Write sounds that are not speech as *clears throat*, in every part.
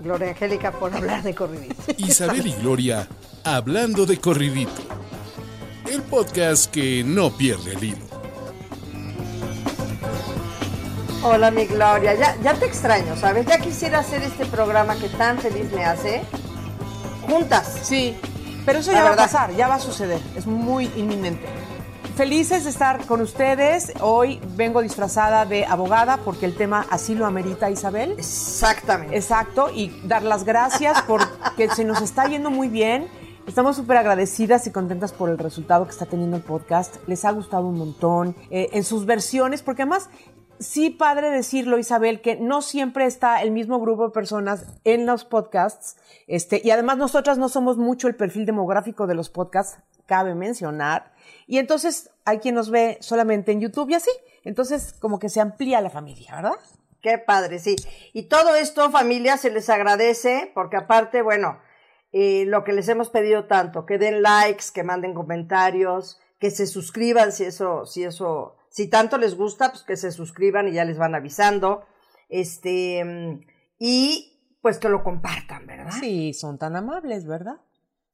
Gloria Angélica, por hablar de corridito. *laughs* Isabel y Gloria hablando de corridito. El podcast que no pierde el hilo. Hola, mi Gloria. Ya, ya te extraño, ¿sabes? Ya quisiera hacer este programa que tan feliz me hace. Juntas. Sí, pero eso La ya va a pasar, ya va a suceder. Es muy inminente. Felices de estar con ustedes. Hoy vengo disfrazada de abogada porque el tema así lo amerita Isabel. Exactamente. Exacto, y dar las gracias porque se nos está yendo muy bien. Estamos súper agradecidas y contentas por el resultado que está teniendo el podcast. Les ha gustado un montón eh, en sus versiones, porque además, sí, padre decirlo, Isabel, que no siempre está el mismo grupo de personas en los podcasts. Este, y además, nosotras no somos mucho el perfil demográfico de los podcasts, cabe mencionar. Y entonces hay quien nos ve solamente en YouTube y así. Entonces, como que se amplía la familia, ¿verdad? Qué padre, sí. Y todo esto, familia, se les agradece, porque aparte, bueno, eh, lo que les hemos pedido tanto, que den likes, que manden comentarios, que se suscriban si eso, si eso, si tanto les gusta, pues que se suscriban y ya les van avisando. Este, y pues que lo compartan, ¿verdad? Sí, son tan amables, ¿verdad?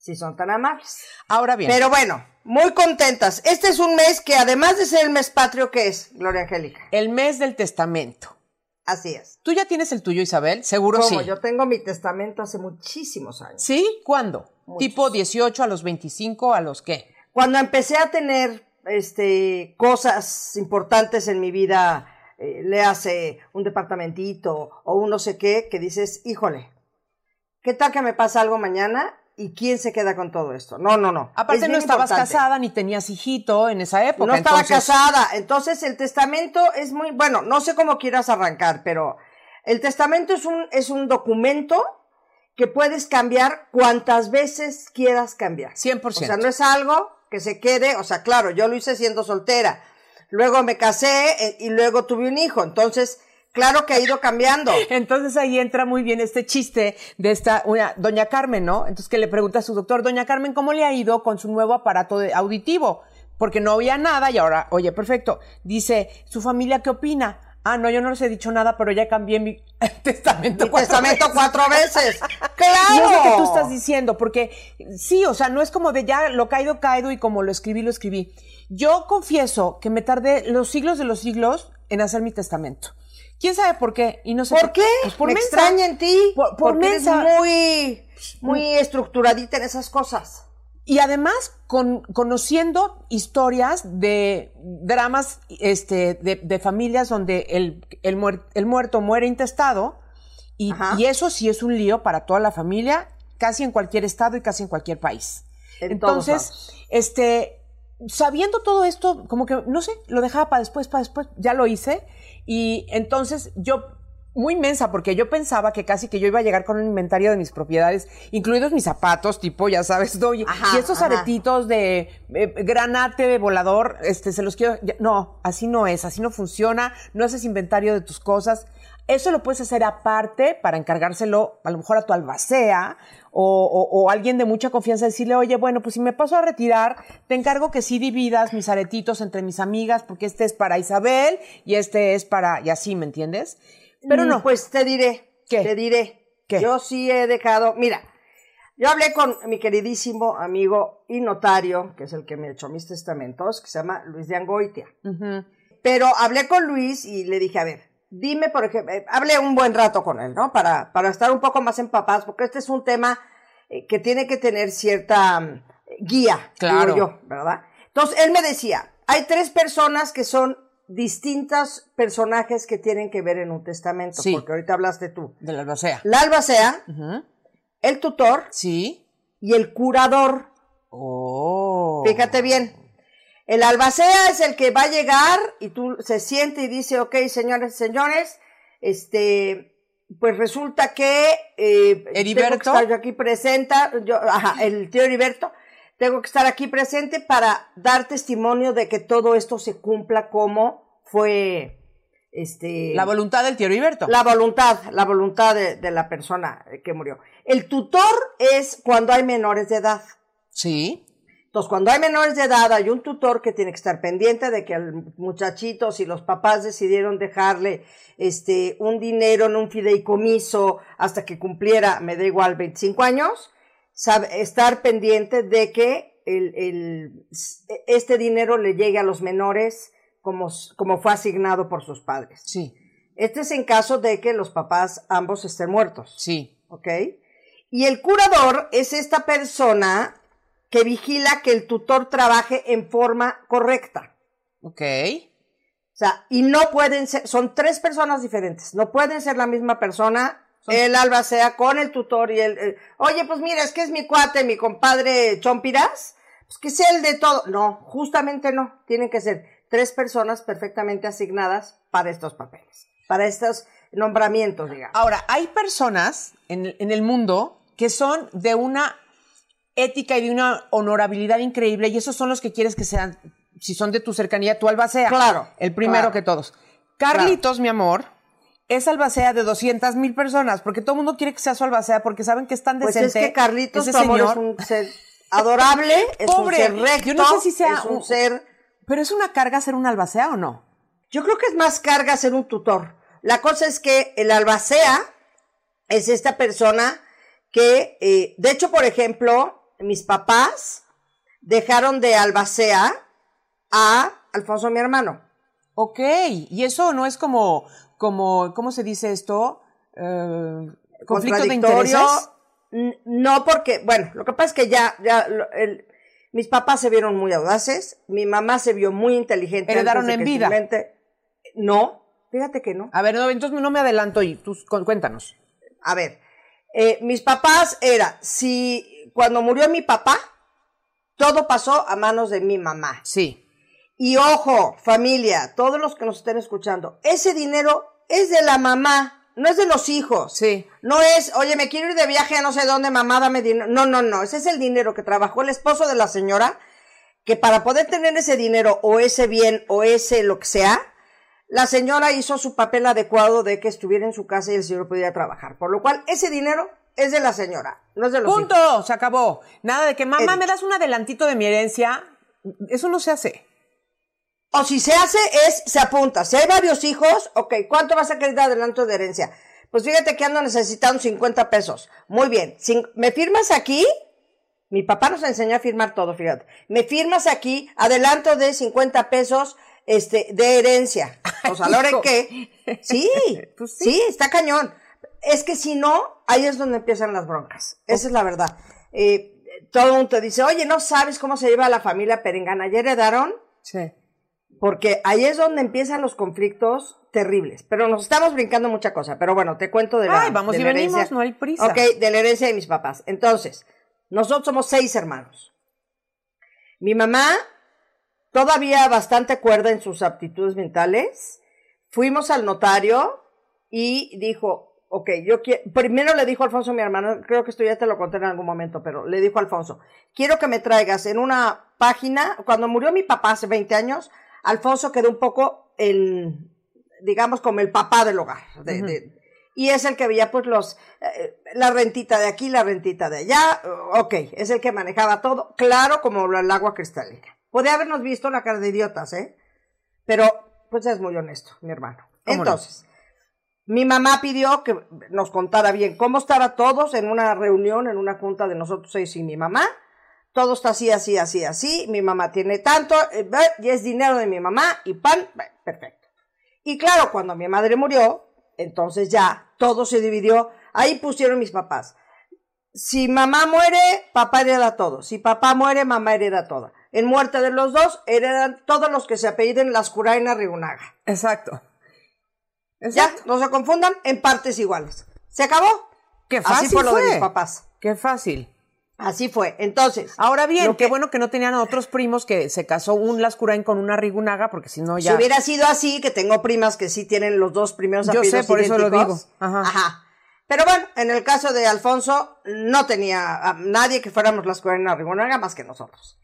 Si son tan amables. Ahora bien. Pero bueno, muy contentas. Este es un mes que además de ser el mes patrio, ¿qué es, Gloria Angélica? El mes del testamento. Así es. ¿Tú ya tienes el tuyo, Isabel? Seguro Como sí. yo tengo mi testamento hace muchísimos años. ¿Sí? ¿Cuándo? ¿Tipo 18 a los 25 a los qué? Cuando empecé a tener este cosas importantes en mi vida, eh, le hace un departamentito o un no sé qué, que dices, híjole, ¿qué tal que me pasa algo mañana? ¿Y quién se queda con todo esto? No, no, no. Aparte Es no estabas importante. casada ni tenías hijito en esa época. No estaba entonces- casada. Entonces el testamento es muy, bueno, no sé cómo quieras arrancar, pero el testamento es un, es un documento que puedes cambiar cuantas veces quieras cambiar. 100%. O sea, no es algo que se quede, o sea, claro, yo lo hice siendo soltera. Luego me casé eh, y luego tuve un hijo. Entonces, claro que ha ido cambiando. *laughs* Entonces ahí entra muy bien este chiste de esta, una, doña Carmen, ¿no? Entonces que le pregunta a su doctor, doña Carmen, ¿cómo le ha ido con su nuevo aparato de- auditivo? Porque no oía nada y ahora, oye, perfecto. Dice, ¿su familia qué opina? Ah, no, yo no les he dicho nada, pero ya cambié mi *laughs* testamento. Mi cuatro testamento veces. cuatro veces. *laughs* Y ¡Claro! es lo que tú estás diciendo, porque sí, o sea, no es como de ya lo caído, caído y como lo escribí, lo escribí. Yo confieso que me tardé los siglos de los siglos en hacer mi testamento. ¿Quién sabe por qué? Y no sé ¿Por qué? Pues por me mensa. extraña en ti. Por, por porque eres mensa. muy, muy estructuradita en esas cosas. Y además, con, conociendo historias de dramas este, de, de familias donde el, el, muer- el muerto muere intestado, y, eso sí es un lío para toda la familia, casi en cualquier estado y casi en cualquier país. En Entonces, este, sabiendo todo esto, como que, no sé, lo dejaba para después, para después, ya lo hice, y entonces yo muy mensa, porque yo pensaba que casi que yo iba a llegar con un inventario de mis propiedades, incluidos mis zapatos, tipo, ya sabes, *laughs* ¿no? Y, Ajá, y estos ajá. aretitos de eh, granate de volador, este, se los quiero, ya- no, así no es, así no funciona, no haces inventario de tus cosas. Eso lo puedes hacer aparte para encargárselo a lo mejor a tu albacea o, o- o alguien de mucha confianza, decirle, oye, bueno, pues si me paso a retirar, te encargo que sí dividas mis aretitos entre mis amigas, porque este es para Isabel y este es para, y así, ¿me entiendes? Pero Mm, no. Pues te diré. ¿Qué? Te diré. ¿Qué? Yo sí he dejado. Mira, yo hablé con mi queridísimo amigo y notario, que es el que me echó mis testamentos, que se llama Luis de Angoitia. Pero hablé con Luis y le dije, a ver, dime, por ejemplo, eh, hablé un buen rato con él, ¿no? Para, para estar un poco más empapados, porque este es un tema eh, que tiene que tener cierta mm, guía, Claro. digo yo, ¿verdad? Entonces, él me decía, hay tres personas que son distintos personajes que tienen que ver en un testamento, Sí. porque ahorita hablaste tú. De la albacea. La albacea, el tutor Sí. y el curador. Oh. Fíjate bien. El albacea es el que va a llegar y tú se siente y dice, ok, señores, señores, este, pues resulta que eh, Heriberto. tengo que estar yo aquí presenta, yo, ajá, el tío Heriberto, tengo que estar aquí presente para dar testimonio de que todo esto se cumpla como fue este La voluntad del tío Heriberto. la voluntad, la voluntad de, de la persona que murió. El tutor es cuando hay menores de edad. Sí. Entonces, cuando hay menores de edad, hay un tutor que tiene que estar pendiente de que al muchachito, si los papás decidieron dejarle este un dinero en un fideicomiso hasta que cumpliera, me da igual, 25 años, sabe, estar pendiente de que el, el- este dinero le llegue a los menores como, como fue asignado por sus padres. Sí. Este es en caso de que los papás ambos estén muertos. Sí. ¿ok? Y el curador es esta persona que vigila que el tutor trabaje en forma correcta. Ok. O sea, y no pueden ser, son tres personas diferentes, no pueden ser la misma persona, el albacea con el tutor y el, el- oye, pues mira, es que es mi cuate, mi compadre Chompiras, pues que sea el de todo. No, justamente no, tienen que ser tres personas perfectamente asignadas para estos papeles, para estos nombramientos, digamos. Ahora, hay personas en, en el mundo que son de una ética y de una honorabilidad increíble y esos son los que quieres que sean, si son de tu cercanía, tu albacea. Claro, El primero claro. que todos. Carlitos, mi amor, es albacea de 200 mil personas porque todo el mundo quiere que sea su albacea porque saben que es tan Pues decente. es que Carlitos, ese señor. es un ser adorable, es Pobre, un ser recto, yo no sé si sea es un un- ser... Pero es una carga ser un albacea o no? Yo creo que es más carga ser un tutor. La cosa es que el albacea es esta persona que, eh, de hecho, por ejemplo, mis papás dejaron de albacea a Alfonso, mi hermano. Ok, y eso no es como, como, ¿cómo se dice esto? Eh, conflicto de intereses. No, porque, bueno, lo que pasa es que ya, ya, el- mis papás se vieron muy audaces, mi mamá se vio muy inteligente. Heredaron en vida. No, fíjate que no. A ver, no, entonces no me adelanto y tú cu- cuéntanos. A ver, eh, mis papás era, si cuando murió mi papá, todo pasó a manos de mi mamá. Sí. Y ojo, familia, todos los que nos estén escuchando, ese dinero es de la mamá, no es de los hijos. Sí. No es, oye, me quiero ir de viaje a no sé dónde, mamá, dame dinero. No, no, no, ese es el dinero que trabajó el esposo de la señora, que para poder tener ese dinero o ese bien o ese lo que sea, la señora hizo su papel adecuado de que estuviera en su casa y el señor pudiera trabajar. Por lo cual, ese dinero es de la señora, no es de los hijos. Punto, se acabó. Nada de que mamá me das un adelantito de mi herencia. Eso no se hace. O si se hace es, se apunta. Si hay varios hijos, ok, ¿cuánto vas a querer de adelanto de herencia? Pues fíjate que ando necesitando 50 pesos. Muy bien. ¿Me firmas aquí? Mi papá nos enseñó a firmar todo, fíjate. Me firmas aquí, adelanto de 50 pesos, este, de herencia. *laughs* Pues a la hora en hijo. que, *laughs* sí, Pues sí, está cañón. Es que si no, ahí es donde empiezan las broncas. Esa es la verdad. Eh, todo el mundo te dice, oye, no sabes cómo se lleva la familia Perengana. ¿Ya heredaron? Sí. Porque ahí es donde empiezan los conflictos terribles. Pero nos estamos brincando mucha cosa. Pero bueno, te cuento de la, Ay, vamos de y la venimos, no hay prisa. Ok, de la herencia de mis papás. Entonces, nosotros somos seis hermanos. Mi mamá, todavía bastante cuerda en sus aptitudes mentales, fuimos al notario y dijo, ok, yo quiero, primero le dijo a Alfonso, mi hermano, creo que esto ya te lo conté en algún momento, pero le dijo Alfonso, quiero que me traigas en una página, cuando murió mi papá hace 20 años, Alfonso quedó un poco en, digamos, como el papá del hogar. de- de- y es el que veía, pues, los, eh, la rentita de aquí, la rentita de allá. Ok, es el que manejaba todo. Claro, como el agua cristalina. Podía habernos visto la cara de idiotas, ¿eh? Pero, pues, es muy honesto, mi hermano. ¿Cómo no? Mi mamá pidió que nos contara bien cómo estaba todos en una reunión, en una junta de nosotros seis y mi mamá. Todo está así, así, así, así. Mi mamá tiene tanto, eh, y es dinero de mi mamá, y pan, perfecto. Y claro, cuando mi madre murió, entonces ya todo se dividió. Ahí pusieron mis papás. Si mamá muere, papá hereda todo. Si papá muere, mamá hereda todo. En muerte de los dos, heredan todos los que se apelliden Lascuraina Rigunaga. Exacto. Ya, no se confundan, en partes iguales. ¿Se acabó? Qué fácil Así fue lo de mis papás. Qué fácil. Así fue. Entonces, Ahora bien, qué bueno que no tenían a otros primos que se casó un Lascurain con una Rigunaga, porque si no ya. si hubiera sido así, que tengo primas que sí tienen los dos primeros Yo sé, apellidos por eso lo digo. Ajá. Ajá. Pero bueno, en el caso de Alfonso, no tenía a nadie que fuéramos las Corena Rigonaga más que nosotros.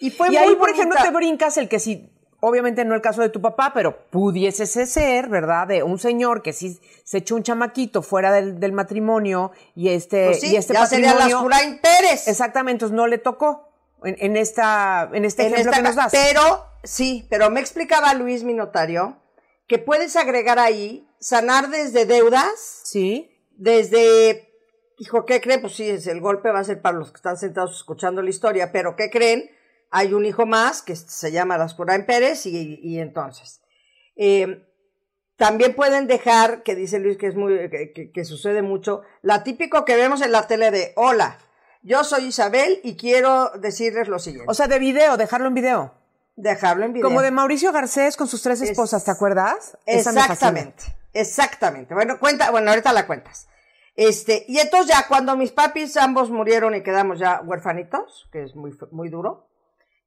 Y fue y ahí, por ejemplo, te brincas el que sí, obviamente no el caso de tu papá, pero pudiese ser, ¿verdad? De un señor que sí se echó un chamaquito fuera del, matrimonio y este, pues y este ya sería Lascurain Pérez. Exactamente, entonces no le tocó en, esta, en este ejemplo que nos das. Pero, sí, pero me explicaba Luis, mi notario, que puedes agregar ahí sanar desde deudas. Sí. Desde Hijo, ¿qué creen? Pues sí, el golpe va a ser para los que están sentados escuchando la historia, pero ¿qué creen? Hay un hijo más que se llama Lascurain Pérez y, y entonces. Eh, también pueden dejar, que dice Luis que es muy, que, que, sucede mucho, la típico que vemos en la tele de hola, yo soy Isabel y quiero decirles lo siguiente. O sea, de video, dejarlo en video. Dejarlo en video. Como de Mauricio Garcés con sus tres esposas, ¿te acuerdas? exactamente, exactamente. Bueno, cuenta, bueno, ahorita la cuentas. Este, y entonces ya cuando mis papis ambos murieron y quedamos ya huérfanitos, que es muy, muy duro,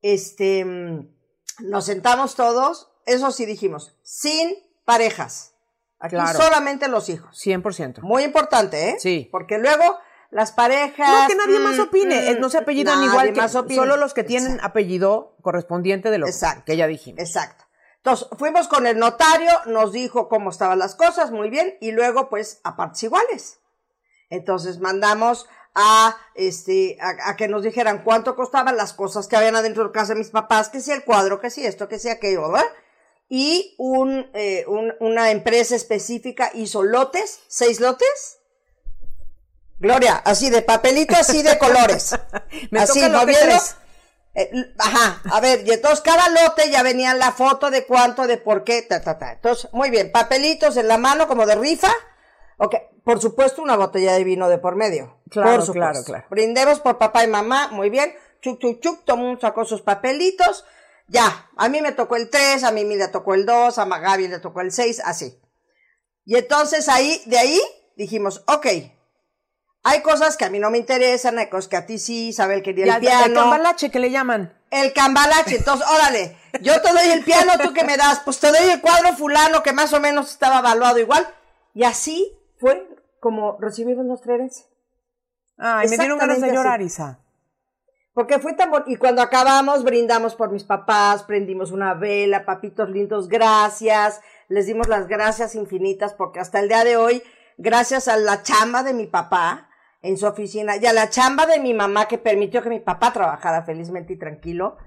este, mm, nos sentamos todos, eso sí dijimos, sin parejas. Aquí solamente los hijos. 100%. Muy importante, ¿eh? Sí. Porque luego las parejas. No, que nadie más mm, opine. Eh, no se apellidan igual que solo los que tienen apellido correspondiente de lo que ya dijimos. Exacto. Entonces, fuimos con el notario, nos dijo cómo estaban las cosas, muy bien, y luego, pues, a partes iguales. Entonces, mandamos a, este, a, que nos dijeran cuánto costaban las cosas que habían adentro de casa de mis papás, que si el cuadro, que si esto, que si aquello, ¿verdad? Y un, eh, un, una empresa específica hizo lotes, seis lotes, Gloria, así de papelito, así de colores. *laughs* Me así, toca eh, ajá, a ver, y entonces cada lote ya venía la foto de cuánto, de por qué, ta, ta, ta. Entonces, muy bien, papelitos en la mano como de rifa. Ok, por supuesto una botella de vino de por medio. Claro, claro, claro. Brindemos por papá y mamá, muy bien. Chuc, chuc, chuc, tomó, sacó sus papelitos. Ya, a mí me tocó el 3, a mí le tocó el 2, a Magabi le tocó el 6, así. Y entonces ahí, de ahí, dijimos, ok, hay cosas que a mí no me interesan, hay cosas que a ti sí, Isabel quería el piano. El cambalache que le llaman. El cambalache, entonces, órale, yo te doy el piano, tú que me das, pues te doy el cuadro fulano que más o menos estaba evaluado igual. Y así fue como recibimos nuestra herencia. Ay, me dieron ganas de llorar, Isa. Porque fue tan bonito. Y cuando acabamos, brindamos por mis papás, prendimos una vela, papitos lindos, gracias. Les dimos las gracias infinitas porque hasta el día de hoy, gracias a la chamba de mi papá, en su oficina y a la chamba de mi mamá que permitió que mi papá trabajara felizmente y tranquilo.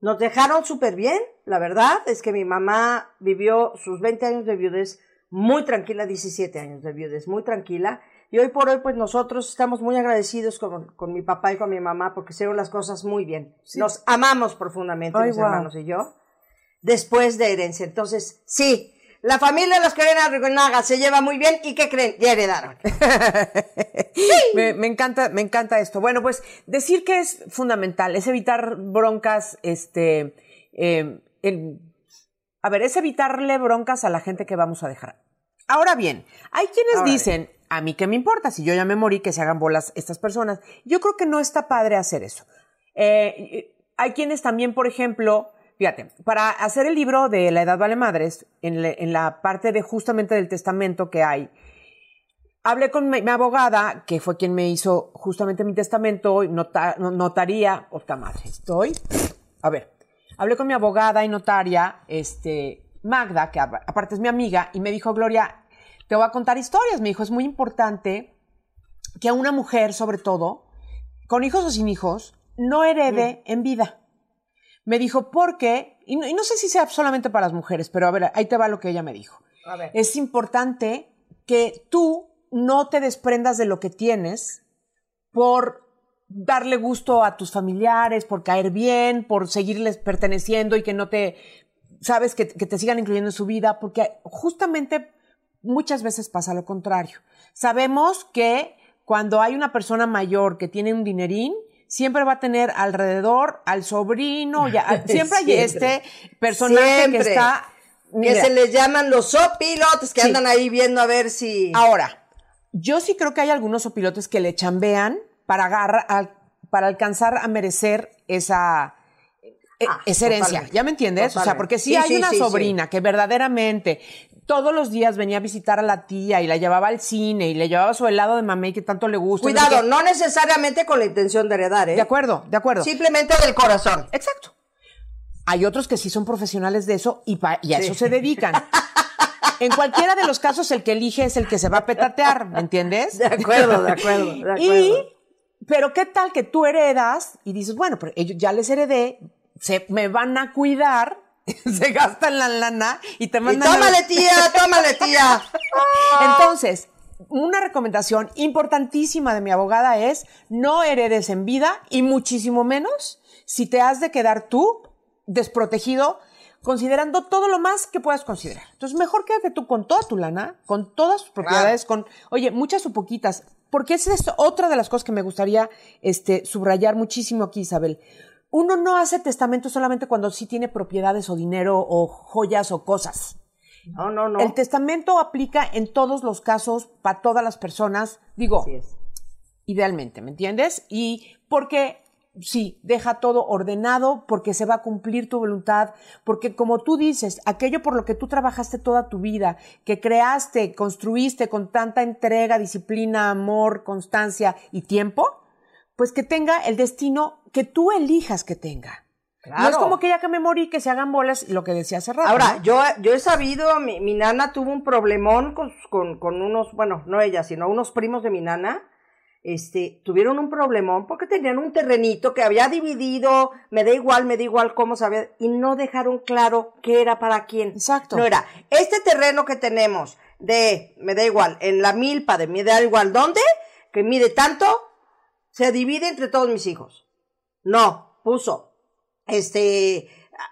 Nos dejaron súper bien, la verdad es que mi mamá vivió sus 20 años de viudez muy tranquila, 17 años de viudez, muy tranquila. Y hoy por hoy, pues nosotros estamos muy agradecidos con, con mi papá y con mi mamá porque hicieron las cosas muy bien. Nos amamos profundamente, mis hermanos y yo, después de herencia. Entonces, sí, la familia de los Carena Rigonaga se lleva muy bien y ¿qué creen? Ya heredaron. *laughs* me, encanta, me encanta esto. Bueno, pues decir que es fundamental, es evitar broncas, este, eh, a ver, es evitarle broncas a la gente que vamos a dejar. Ahora bien, hay quienes dicen, a mí qué me importa, si yo ya me morí, que se hagan bolas estas personas. Yo creo que no está padre hacer eso. Eh, hay quienes también, por ejemplo, Fíjate, para hacer el libro de La Edad Vale Madres, en, la parte de justamente del testamento que hay, hablé con mi, abogada, que fue quien me hizo justamente mi testamento, notaría, otra madre, estoy, a ver, hablé con mi abogada y notaria, este, Magda, que aparte es mi amiga, y me dijo, Gloria, te voy a contar historias. Me dijo, es muy importante que a una mujer, sobre todo, con hijos o sin hijos, no herede mm. en vida. Me dijo, porque, y no, y no, sé si sea solamente para las mujeres, pero a ver, ahí te va lo que ella me dijo. A ver. Es importante que tú no te desprendas de lo que tienes por darle gusto a tus familiares, por caer bien, por seguirles perteneciendo y que no te, sabes, que, que te sigan incluyendo en su vida, porque justamente muchas veces pasa lo contrario. Sabemos que cuando hay una persona mayor que tiene un dinerín, siempre va a tener alrededor al sobrino, ya, *laughs* siempre hay este personaje que está... que se les llaman los sopilotes que andan ahí viendo a ver si... Ahora, yo sí creo que hay algunos sopilotes que le chambean para, agarrar, para alcanzar a merecer esa... E, ah, esa herencia, ¿ya me entiendes? O sea, porque si hay una sobrina que verdaderamente todos los días venía a visitar a la tía y la llevaba al cine y le llevaba su helado de mamey que tanto le gusta. no sé Cuidado, no necesariamente con la intención de heredar, ¿eh? De acuerdo, de acuerdo. Simplemente del corazón. Exacto. Hay otros que sí son profesionales de eso y, y a Sí. eso se dedican. *laughs* En cualquiera de los casos, el que elige es el que se va a petatear, ¿me entiendes? De acuerdo, de acuerdo, de *laughs* acuerdo. Y, pero ¿qué tal que tú heredas y dices, bueno, pero ellos ya les heredé, se me van a cuidar, *laughs* se gastan la lana y te Y mandan a- tómale, *laughs* tía, tómale, tía. *laughs* Entonces, una recomendación importantísima de mi abogada es no heredes en vida y muchísimo menos si te has de quedar tú desprotegido considerando todo lo más que puedas considerar. Entonces, mejor quédate tú con toda tu lana, con todas tus propiedades, con, oye, muchas o poquitas, porque esa es otra de las cosas que me gustaría este, subrayar muchísimo aquí, Isabel. Uno no hace testamento solamente cuando sí tiene propiedades o dinero o joyas o cosas. No, no, no. El testamento aplica en todos los casos, para todas las personas, digo, idealmente, ¿me entiendes? Y porque, sí, deja todo ordenado, porque se va a cumplir tu voluntad, porque como tú dices, aquello por lo que tú trabajaste toda tu vida, que creaste, construiste con tanta entrega, disciplina, amor, constancia y tiempo, pues que tenga el destino que tú elijas que tenga. No es Claro. como que ya que me morí, que se hagan bolas, lo que decía hace rato. Ahora, ¿no? yo, yo he sabido, mi, mi nana tuvo un problemón con, con, con unos, bueno, no ella, sino unos primos de mi nana. Este, tuvieron un problemón porque tenían un terrenito que había dividido, me da igual, me da igual cómo sabía, y no dejaron claro qué era para quién. Exacto. No era, este terreno que tenemos de, me da igual, en la milpa de me da igual dónde, que mide tanto, se divide entre todos mis hijos. No, puso, este,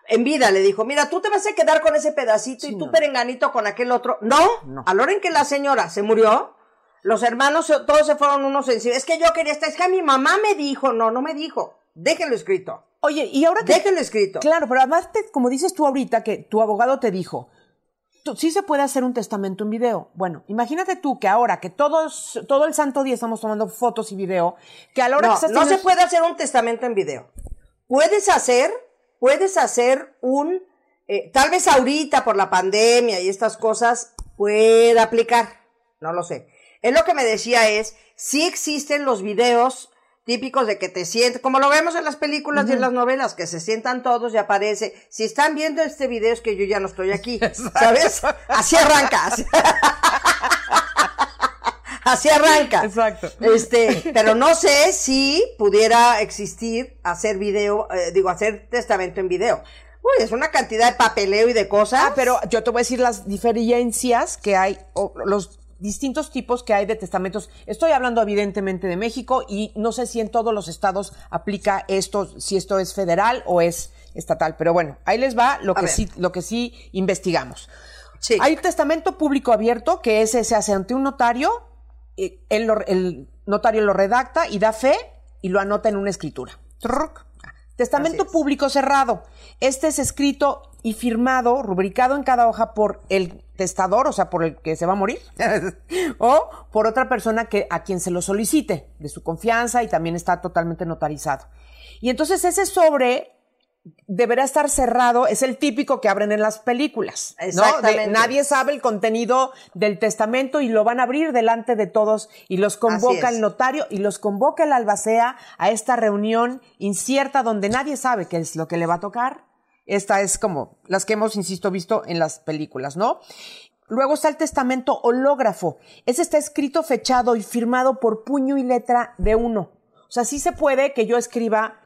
en vida le dijo, mira, tú te vas a quedar con ese pedacito y tú perenganito con aquel otro. No, a la hora en que la señora se murió, los hermanos se- todos se fueron unos encima. Es que yo quería estar, es que mi mamá me dijo, no, no me dijo. Déjenlo escrito. Oye, y ahora que... Déjenlo escrito. Claro, pero además, te- como dices tú ahorita, que tu abogado te dijo, tú- sí se puede hacer un testamento en video. Bueno, imagínate tú que ahora que todos, todo el santo día estamos tomando fotos y video, que a la hora No, que estás no se puede hacer un testamento en video. Puedes hacer, puedes hacer un, eh, tal vez ahorita por la pandemia y estas cosas pueda aplicar, no lo sé. Él lo que me decía es, sí existen los videos típicos de que te sientes, como lo vemos en las películas y en las novelas, que se sientan todos y aparece, si están viendo este video es que yo ya no estoy aquí, *laughs* ¿sabes? Así arranca. Así, *laughs* así arranca. Exacto. Este, *laughs* pero no sé si pudiera existir hacer video, eh, digo, hacer testamento en video. Uy, es una cantidad de papeleo y de cosas. Ah, pero yo te voy a decir las diferencias que hay, o los distintos tipos que hay de testamentos. Estoy hablando evidentemente de México y no sé si en todos los estados aplica esto, si esto es federal o es estatal. Pero bueno, ahí les va lo A que ver. sí, lo que sí investigamos. Sí. Hay testamento público abierto, que ese se hace ante un notario, él lo- el notario lo redacta y da fe y lo anota en una escritura. Truc. Testamento es. público cerrado. Este es escrito y firmado, rubricado en cada hoja por el testador, o sea, por el que se va a morir, *laughs* o por otra persona que a quien se lo solicite, de su confianza y también está totalmente notarizado. Y entonces ese sobre deberá estar cerrado, es el típico que abren en las películas, ¿no? De nadie sabe el contenido del testamento y lo van a abrir delante de todos y los convoca el notario y los convoca el albacea a esta reunión incierta donde nadie sabe qué es lo que le va a tocar. Esta es como las que hemos, insisto, visto en las películas, ¿no? Luego está el testamento hológrafo. Ese está escrito, fechado y firmado por puño y letra de uno. O sea, sí se puede que yo escriba,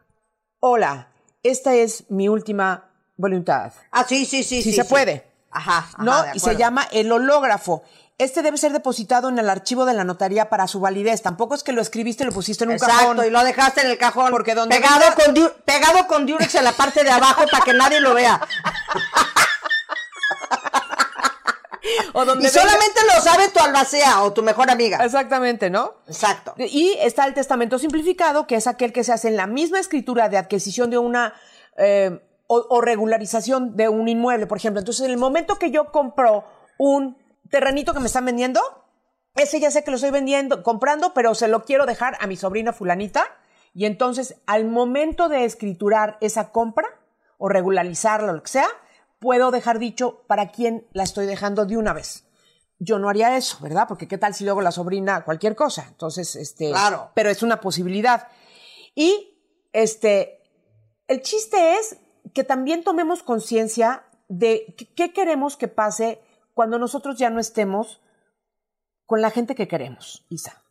hola, esta es mi última voluntad. Ah, sí, sí, sí. Sí se puede. Ajá. ajá, ¿no? Y se llama el hológrafo. Este debe ser depositado en el archivo de la notaría para su validez. Tampoco es que lo escribiste y lo pusiste en un Exacto, cajón. y lo dejaste en el cajón. Porque donde pegado, venga- con pegado con Durex en la parte de abajo para que nadie lo vea. *laughs* O donde Y venga- solamente lo sabe tu albacea o tu mejor amiga. Exactamente, ¿no? Exacto. Y está el testamento simplificado, que es aquel que se hace en la misma escritura de adquisición de una eh, o, o regularización de un inmueble, por ejemplo. Entonces, en el momento que yo compro un terrenito que me están vendiendo, ese ya sé que lo estoy vendiendo, comprando, pero se lo quiero dejar a mi sobrina fulanita. Y entonces, al momento de escriturar esa compra o regularizarla o lo que sea, puedo dejar dicho para quién la estoy dejando de una vez. Yo no haría eso, ¿verdad? Porque qué tal si luego la sobrina cualquier cosa. Entonces, este, Claro. pero es una posibilidad. Y este, el chiste es que también tomemos conciencia de qué- queremos que pase cuando nosotros ya no estemos con la gente que queremos, Isa.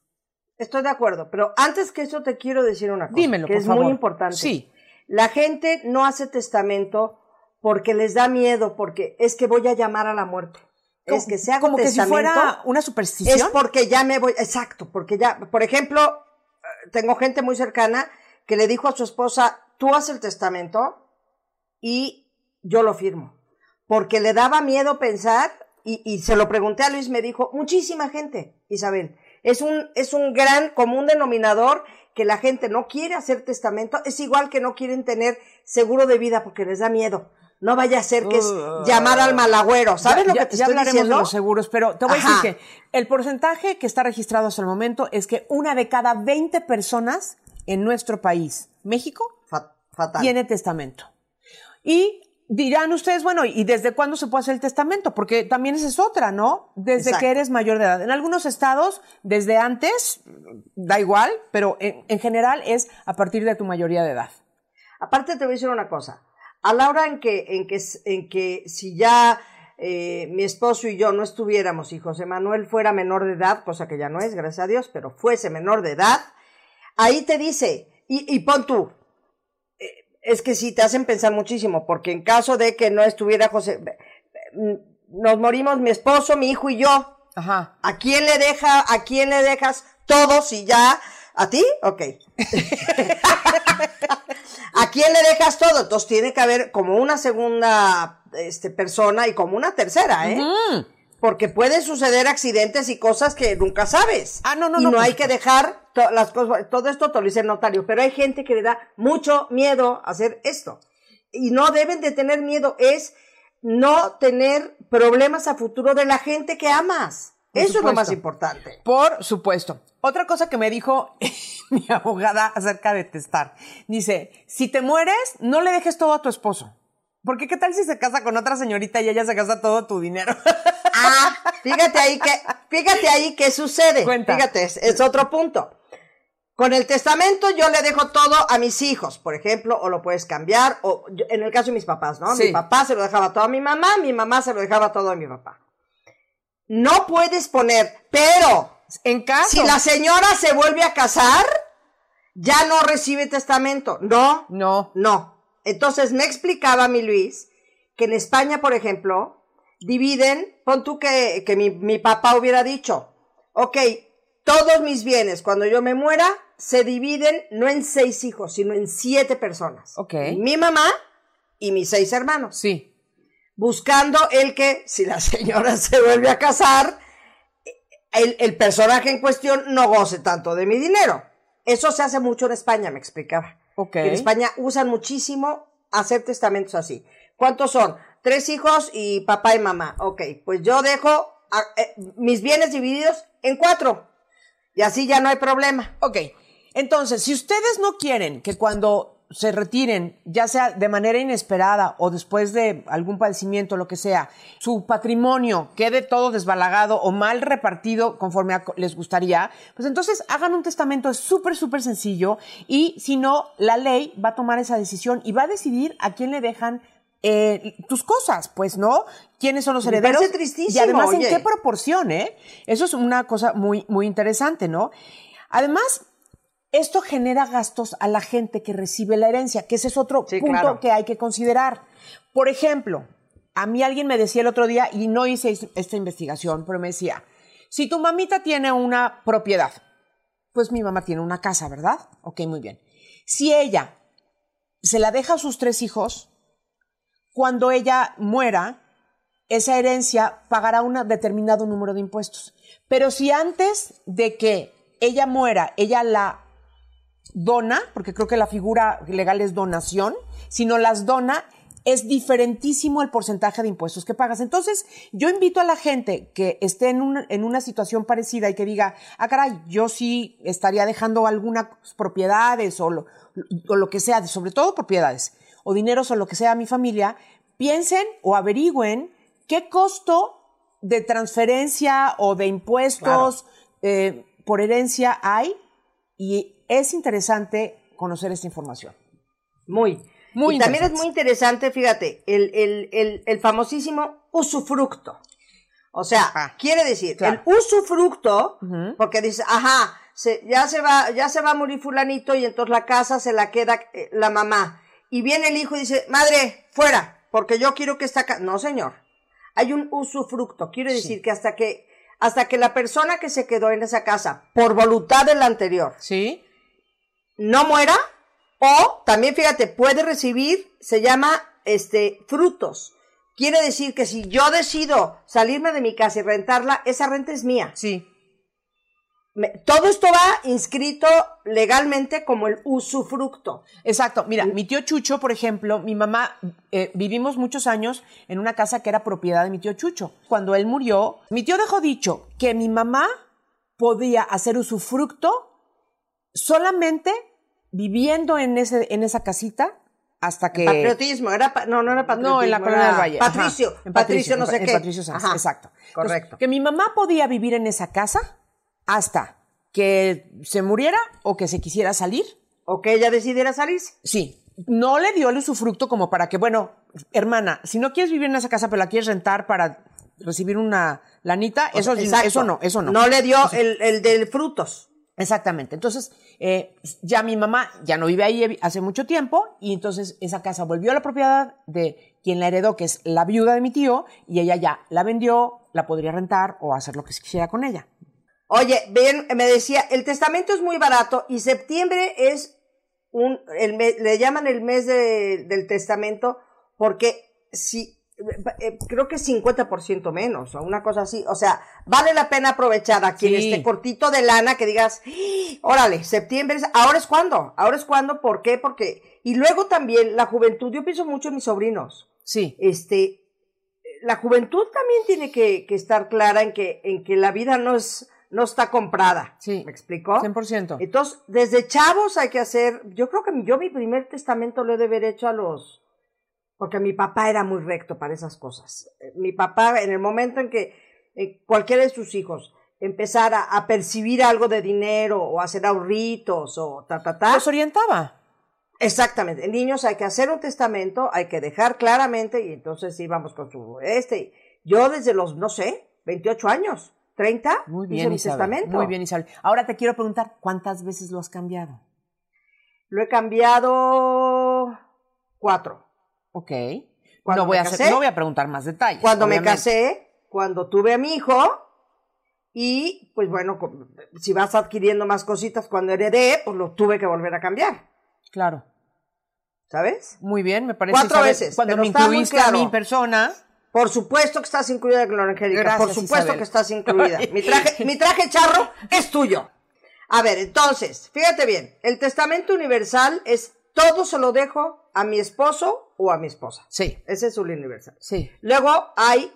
Estoy de acuerdo, pero antes que eso te quiero decir una cosa Dímelo, que por es favor. muy importante. Sí. La gente no hace testamento porque les da miedo, porque es que voy a llamar a la muerte. Es que se haga como que si fuera una superstición. Es porque ya me voy, exacto, porque ya, por ejemplo, eh, tengo gente muy cercana que le dijo a su esposa, tú haz el testamento y yo lo firmo. Porque le daba miedo pensar, y, y se lo pregunté a Luis, me dijo, muchísima gente, Isabel. Es un, es un gran común denominador que la gente no quiere hacer testamento, es igual que no quieren tener seguro de vida porque les da miedo. No vaya a ser que es llamar al malagüero. ¿Sabes Ya- lo ya- que te ya estoy hablaremos diciendo? de los seguros, pero te voy a decir que el porcentaje que está registrado hasta el momento es que una de cada 20 personas en nuestro país, México, Fa- fatal. tiene testamento. Y dirán ustedes, bueno, ¿y desde cuándo se puede hacer el testamento? Porque también esa es otra, ¿no? Desde Exacto. que eres mayor de edad. En algunos estados, desde antes, da igual, pero en, en general es a partir de tu mayoría de edad. Aparte te voy a decir una cosa. A la hora en que, en que, en que si ya eh, mi esposo y yo no estuviéramos y José Manuel fuera menor de edad, cosa que ya no es, gracias a Dios, pero fuese menor de edad, ahí te dice, y, y pon tú, es que sí te hacen pensar muchísimo, porque en caso de que no estuviera José, nos morimos mi esposo, mi hijo y yo, Ajá. ¿A quién le deja, a quién le dejas todo si ya, a ti? Ok. *laughs* ¿A quién le dejas todo? Entonces tiene que haber como una segunda este, persona y como una tercera, ¿eh? Porque pueden suceder accidentes y cosas que nunca sabes. Ah, no, no, y no, no hay que dejar to- las cosas, todo esto te lo dice el notario, pero hay gente que le da mucho miedo hacer esto. Y no deben de tener miedo, es no tener problemas a futuro de la gente que amas. Por Eso es lo más importante. Por supuesto. Otra cosa que me dijo *laughs* mi abogada acerca de testar. Dice, si te mueres, no le dejes todo a tu esposo. Porque qué tal si se casa con otra señorita y ella se gasta todo tu dinero. *laughs* Ah, fíjate ahí que, fíjate ahí qué sucede. Cuenta. Fíjate, es, es otro punto. Con el testamento yo le dejo todo a mis hijos, por ejemplo, o lo puedes cambiar, o yo- en el caso de mis papás, ¿no? Sí. Mi papá se lo dejaba todo a mi mamá, mi mamá se lo dejaba todo a mi papá. No puedes poner, pero en caso. si la señora se vuelve a casar, ya no recibe testamento. No, No. no. Entonces me explicaba mi Luis que en España, por ejemplo, dividen, pon tú que, que mi, mi papá hubiera dicho, ok, todos mis bienes cuando yo me muera se dividen no en seis hijos, sino en siete personas. Ok. Mi mamá y mis seis hermanos. Sí. Buscando el que, si la señora se vuelve a casar, el, el personaje en cuestión no goce tanto de mi dinero. Eso se hace mucho en España, me explicaba. Ok. En España usan muchísimo hacer testamentos así. ¿Cuántos son? Tres hijos y papá y mamá. Ok, pues yo dejo a- eh, mis bienes divididos en cuatro. Y así ya no hay problema. Ok. Entonces, si ustedes no quieren que cuando se retiren, ya sea de manera inesperada o después de algún padecimiento, lo que sea, su patrimonio quede todo desbalagado o mal repartido conforme les gustaría, pues entonces hagan un testamento, es súper, súper sencillo y si no, la ley va a tomar esa decisión y va a decidir a quién le dejan eh, tus cosas, pues, ¿no? ¿Quiénes son los Me herederos? parece tristísimo, Y además, ¿en qué proporción, eh? Eso es una cosa muy, muy interesante, ¿no? Además, esto genera gastos a la gente que recibe la herencia, que ese es otro Sí, punto claro. que hay que considerar. Por ejemplo, a mí alguien me decía el otro día, y no hice es- esta investigación, pero me decía, si tu mamita tiene una propiedad, pues mi mamá tiene una casa, ¿verdad? Ok, muy bien. Si ella se la deja a sus tres hijos, cuando ella muera, esa herencia pagará un determinado número de impuestos. Pero si antes de que ella muera, ella la dona, porque creo que la figura legal es donación, si no las dona, es diferentísimo el porcentaje de impuestos que pagas. Entonces, yo invito a la gente que esté en una, situación parecida y que diga, ah, caray, yo sí estaría dejando algunas propiedades o lo que sea, sobre todo propiedades, o dineros o lo que sea a mi familia, piensen o averigüen qué costo de transferencia o de impuestos eh, por herencia hay y es interesante conocer esta información. Muy. Muy y también es muy interesante, fíjate, el, el, el, el famosísimo usufructo. O sea, Ah, quiere decir, claro. el usufructo, porque dice, ajá, se- ya se va, ya se va a morir fulanito y entonces la casa se la queda eh, la mamá. Y viene el hijo y dice, madre, fuera, porque yo quiero que esta casa. No, señor. Hay un usufructo. Quiere decir que hasta que, hasta que la persona que se quedó en esa casa, por voluntad del anterior, ¿Sí? no muera o también fíjate puede recibir se llama este frutos quiere decir que si yo decido salirme de mi casa y rentarla esa renta es mía Sí. Me- todo esto va inscrito legalmente como el usufructo Exacto. Mira, mi tío Chucho, por ejemplo, mi mamá, eh, vivimos muchos años en una casa que era propiedad de mi tío Chucho. Cuando él murió, mi tío dejó dicho que mi mamá podía hacer usufructo solamente viviendo en, ese, en esa casita hasta que... patriotismo era pa- no no era patriotismo No, en la colonia del Valle. patricio En patricio no sé en qué Patricio Sanz, exacto. Entonces, correcto que mi mamá podía vivir en esa casa hasta que se muriera o que se quisiera salir. o que ella decidiera salirse Sí, no le dio el usufructo como para que, bueno, hermana, si no quieres vivir en esa casa pero la quieres rentar para recibir una lanita, eso, Exacto. eso no, eso no. no le dio el, el del frutos Exactamente. Entonces, eh, ya mi mamá ya no vive ahí hace mucho tiempo y entonces esa casa volvió a la propiedad de quien la heredó, que es la viuda de mi tío, y ella ya la vendió, la podría rentar o hacer lo que se quisiera con ella. Oye, ven, me decía, el testamento es muy barato y septiembre es un, el me- le llaman el mes de- del testamento porque si, eh, creo que es 50% menos o una cosa así. O sea, vale la pena aprovechar a quien Sí. esté cortito de lana que digas, "¡Ah! órale, septiembre, es- ahora es cuando, ahora es cuando, ¿por qué? Porque, y luego también la juventud, yo pienso mucho en mis sobrinos Sí, este, la juventud también tiene que, que estar clara en que, en que la vida no es, no está comprada. Sí. ¿Me explicó? 100%. Entonces, desde chavos hay que hacer, yo creo que yo mi primer testamento lo he de haber hecho a los, porque mi papá era muy recto para esas cosas. Mi papá, en el momento en que eh, cualquiera de sus hijos empezara a percibir algo de dinero o hacer ahorritos o ta, ta, ta, los orientaba. Exactamente. En niños hay que hacer un testamento, hay que dejar claramente, y entonces sí vamos con su este. Yo desde los, no sé, 28 años, 30, Muy hice bien, mi Isabel. testamento. Muy bien, Isabel. Ahora te quiero preguntar, ¿cuántas veces lo has cambiado? Lo he cambiado cuatro. Ok. Cuando No voy, me a hacer- no voy a preguntar más detalles. Cuando me casé, cuando tuve a mi hijo, y pues bueno, si vas adquiriendo más cositas cuando heredé, pues lo tuve que volver a cambiar, Claro. ¿sabes? Muy bien, me parece. Cuatro Isabel, veces, Cuando me incluiste a claro. mi persona, Por supuesto que estás incluida, Gloria Angélica. Gracias, Por supuesto Isabel. que estás incluida. *laughs* Mi traje, mi traje charro es tuyo. A ver, entonces, fíjate bien. El testamento universal es todo se lo dejo a mi esposo o a mi esposa. sí, Ese es un universal. sí. Luego hay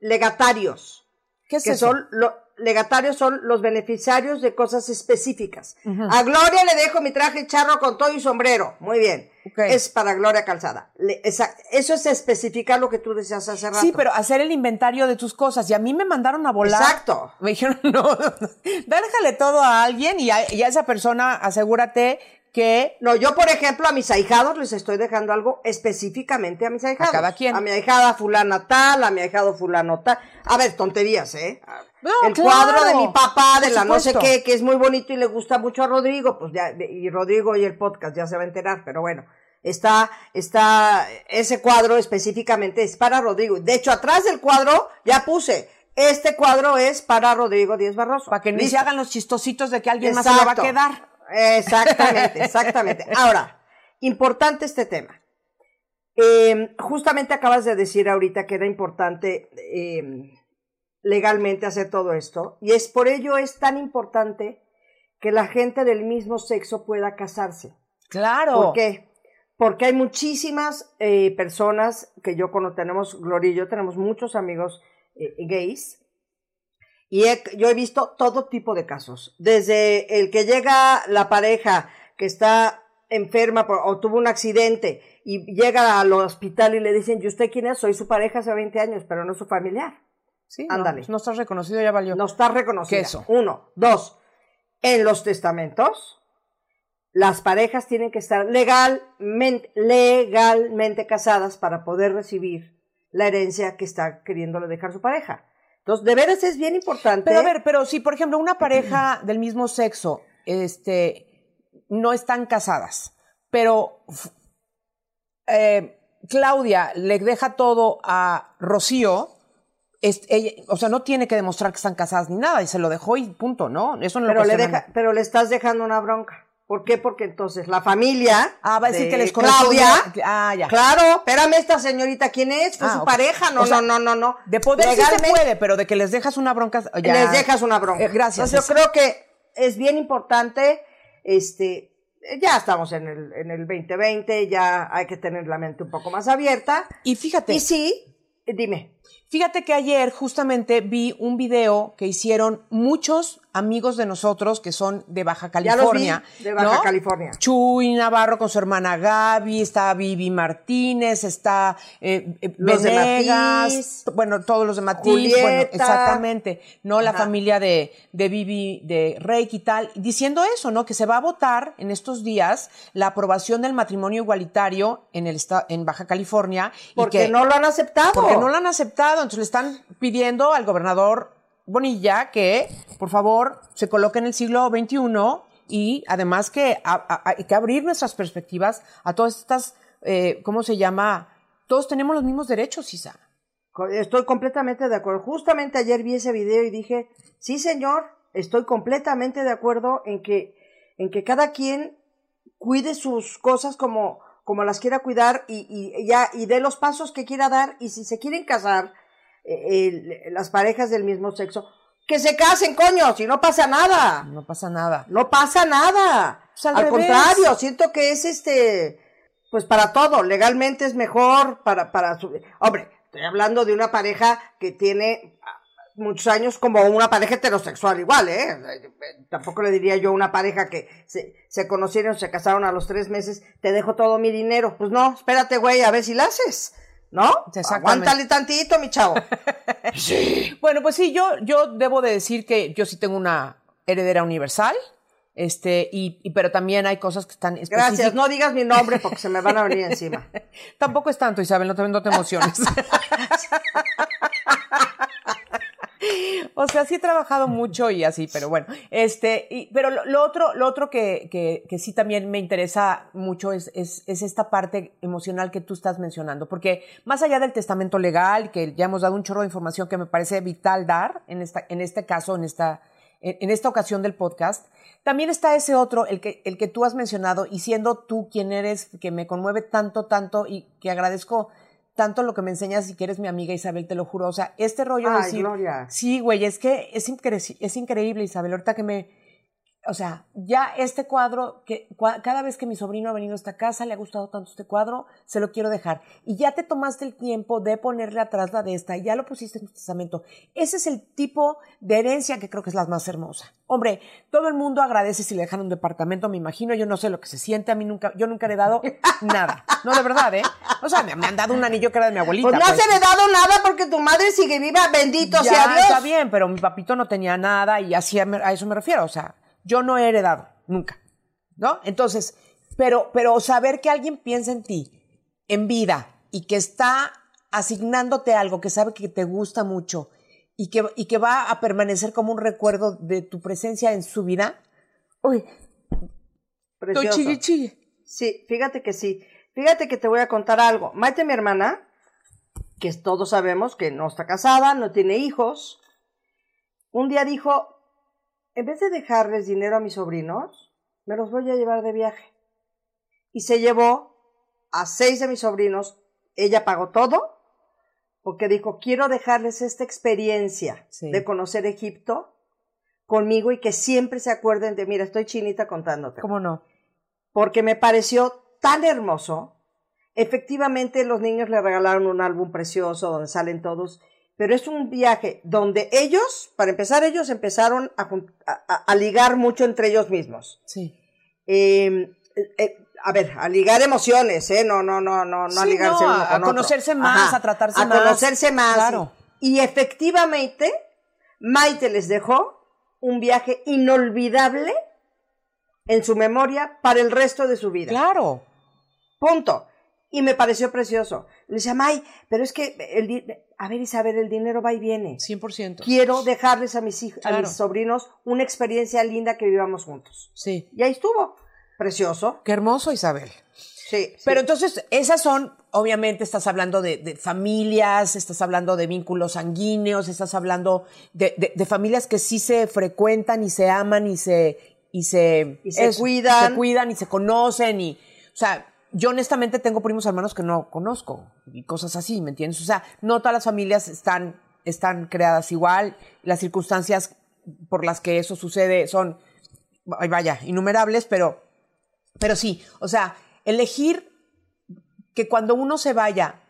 legatarios, ¿Qué es que eso? son lo- legatarios son los beneficiarios de cosas específicas. A Gloria le dejo mi traje charro con todo y sombrero. Muy bien. Es para Gloria Calzada. Le- esa- eso es especificar lo que tú decías hace rato. Sí, pero hacer el inventario de tus cosas. Y a mí me mandaron a volar. Exacto. Me dijeron, *laughs* no, no, no. déjale todo a alguien y a, y a esa persona asegúrate que No, yo, por ejemplo, a mis ahijados les estoy dejando algo específicamente a mis ahijados. cada quien. A mi ahijada fulana tal, a mi ahijado fulano tal. A ver, tonterías, ¿eh? No, El claro, cuadro de mi papá, de la no sé qué, que es muy bonito y le gusta mucho a Rodrigo, pues ya, y Rodrigo y el podcast ya se va a enterar, pero bueno. Está, está, ese cuadro específicamente es para Rodrigo. De hecho, atrás del cuadro ya puse, este cuadro es para Rodrigo Díaz Barroso. para que Listo. se hagan los chistositos de que alguien más se lo va a quedar. Exactamente, exactamente. *laughs* Ahora, importante este tema. Eh, justamente acabas de decir ahorita que era importante eh, legalmente hacer todo esto, y es por ello es tan importante que la gente del mismo sexo pueda casarse. Claro. ¿Por qué? Porque hay muchísimas eh, personas que yo conozco, tenemos, Gloria y yo tenemos muchos amigos eh, gays, y he- yo he visto todo tipo de casos, desde el que llega la pareja que está enferma por- o tuvo un accidente y llega al hospital y le dicen, ¿y usted quién es? Soy su pareja hace 20 años, pero no su familiar. Sí, Ándale. No, no estás reconocido, ya valió. No está reconocida. Queso. Uno. Dos. En los testamentos, las parejas tienen que estar legalmente, legalmente casadas para poder recibir la herencia que está queriéndole dejar su pareja. Entonces, de veras es bien importante. Pero a ver, pero si por ejemplo una pareja *clears throat* del mismo sexo, este, no están casadas, pero eh, Claudia le deja todo a Rocío, es- ella- o sea, no tiene que demostrar que están casadas ni nada, y se lo dejó y punto, ¿no? Eso no lo pero, le cuestionan. deja, pero le estás dejando una bronca. ¿Por qué? Porque entonces la familia. Ah, va a decir de que les Claudia. Ah, ya. Claro, espérame, esta señorita, ¿quién es? Fue Ah, su pareja. No, O sea, no, no, no, no. De poder sí se puede, pero de que les dejas una bronca. ya- les dejas una bronca. Eh, gracias. Entonces, yo creo que es bien importante, este, ya estamos en el, en el 2020, ya hay que tener la mente un poco más abierta. Y fíjate. Y sí, dime. Fíjate que ayer justamente vi un video que hicieron muchos amigos de nosotros que son de Baja Ya los vi, California. de Baja ¿no? California. Chuy Navarro con su hermana Gaby, está Vivi Martínez, está eh, eh, de Matiz. bueno, todos los de Matiz, Julieta. bueno, exactamente, ¿no? La Ajá. familia de, de Vivi, de Reiki y tal, diciendo eso, ¿no? Que se va a votar en estos días la aprobación del matrimonio igualitario en el en Baja California. y Porque que- no lo han aceptado. porque no lo han aceptado, entonces le están pidiendo al gobernador Bonilla que, por favor, se coloque en el siglo XXI y además que hay que abrir nuestras perspectivas a todas estas, eh, ¿cómo se llama? Todos tenemos los mismos derechos, Isa. Estoy completamente de acuerdo. Justamente ayer vi ese video y dije, sí señor, estoy completamente de acuerdo en que, en que cada quien cuide sus cosas como, como las quiera cuidar y, y ya, y dé los pasos que quiera dar y si se quieren casar, eh, el- las parejas del mismo sexo, que se casen, coño, si no pasa nada. No pasa nada. No pasa nada. Pues al contrario, siento que es este, pues para todo, legalmente es mejor para, para su, hombre, estoy hablando de una pareja que tiene muchos años como una pareja heterosexual igual, ¿eh? Tampoco le diría yo a una pareja que se, se conocieron, se casaron a los tres meses, te dejo todo mi dinero. Pues no, espérate, güey, a ver si la haces, ¿no? Aguántale tantito, mi chavo. *laughs* Bueno, pues sí, yo, yo debo de decir que yo sí tengo una heredera universal, este, y, y- pero también hay cosas que están Gracias, específicas. no digas mi nombre porque se me van a venir encima. *laughs* Tampoco es tanto, Isabel, no te, no te emociones. *laughs* o sea, sí he trabajado mucho y así, pero bueno. Este, pero lo, otro, lo otro que, que, sí también me interesa mucho es, es, es esta parte emocional que tú estás mencionando. Porque más allá del testamento legal, que ya hemos dado un chorro de información que me parece vital dar en esta, en este caso, en esta, en esta ocasión del podcast, también está ese otro, el que, el que tú has mencionado, y siendo tú quien eres, que me conmueve tanto, tanto, y que agradezco tanto lo que me enseñas y que eres mi amiga Isabel, te lo juro. O sea, este rollo de decir, Gloria. sí, güey, es que es, incre- es increíble, Isabel, ahorita que me, o sea, ya este cuadro, que cua- cada vez que mi sobrino ha venido a esta casa, le ha gustado tanto este cuadro, se lo quiero dejar. Y ya te tomaste el tiempo de ponerle atrás la de esta, ya lo pusiste en tu testamento. Ese es el tipo de herencia que creo que es la más hermosa. Hombre, todo el mundo agradece si le dejan un departamento, me imagino, yo no sé lo que se siente, a mí nunca, yo nunca le he dado *laughs* nada. No, de verdad, ¿eh? O sea, me, me han dado un anillo que era de mi abuelita. Pues no pues. se le ha dado nada porque tu madre sigue viva, bendito Ya, sea Dios. está bien, pero mi papito no tenía nada y así a, a eso me refiero. O sea, yo no he heredado, nunca. ¿No? Entonces, pero, pero saber que alguien piensa en ti, en vida, y que está asignándote algo que sabe que te gusta mucho y que, y que va a permanecer como un recuerdo de tu presencia en su vida. Uy, estoy Precioso. chille, chille. Sí, fíjate que sí. Fíjate que te voy a contar algo. Maite, mi hermana, que todos sabemos que no está casada, no tiene hijos, un día dijo, en vez de dejarles dinero a mis sobrinos, me los voy a llevar de viaje. Y se llevó a seis de mis sobrinos, ella pagó todo, porque dijo, quiero dejarles esta experiencia Sí. de conocer Egipto conmigo y que siempre se acuerden de, mira, estoy chinita contándote ¿Cómo no? porque me pareció tan hermoso. Efectivamente, los niños le regalaron un álbum precioso donde salen todos, pero es un viaje donde ellos, para empezar, ellos empezaron a, a- a- a ligar mucho entre ellos mismos. Sí. Eh, eh, a ver, a ligar emociones, ¿eh? No, no, no, no, no a ligarse no, uno a- con a conocerse otro. más, a tratarse a más. conocerse más. Claro. Y efectivamente, Maite les dejó un viaje inolvidable en su memoria para el resto de su vida. Claro. Punto. Y me pareció precioso. Le decía, May, pero es que el a ver Isabel, el dinero va y viene. 100%. Quiero dejarles a mis hijos, a Claro. mis sobrinos una experiencia linda que vivamos juntos. Sí. Y ahí estuvo. Precioso. Qué hermoso, Isabel. Sí. sí. Pero entonces, esas son, obviamente, estás hablando de, de familias, estás hablando de vínculos sanguíneos, estás hablando de, de- de familias que sí se frecuentan y se aman y se... Y se, Y se cuidan. Se cuidan y se conocen y... O sea, yo honestamente tengo primos hermanos que no conozco y cosas así, ¿me entiendes? O sea, no todas las familias están, están creadas igual, las circunstancias por las que eso sucede son, ay, vaya, innumerables, pero pero sí, o sea, elegir que cuando uno se vaya,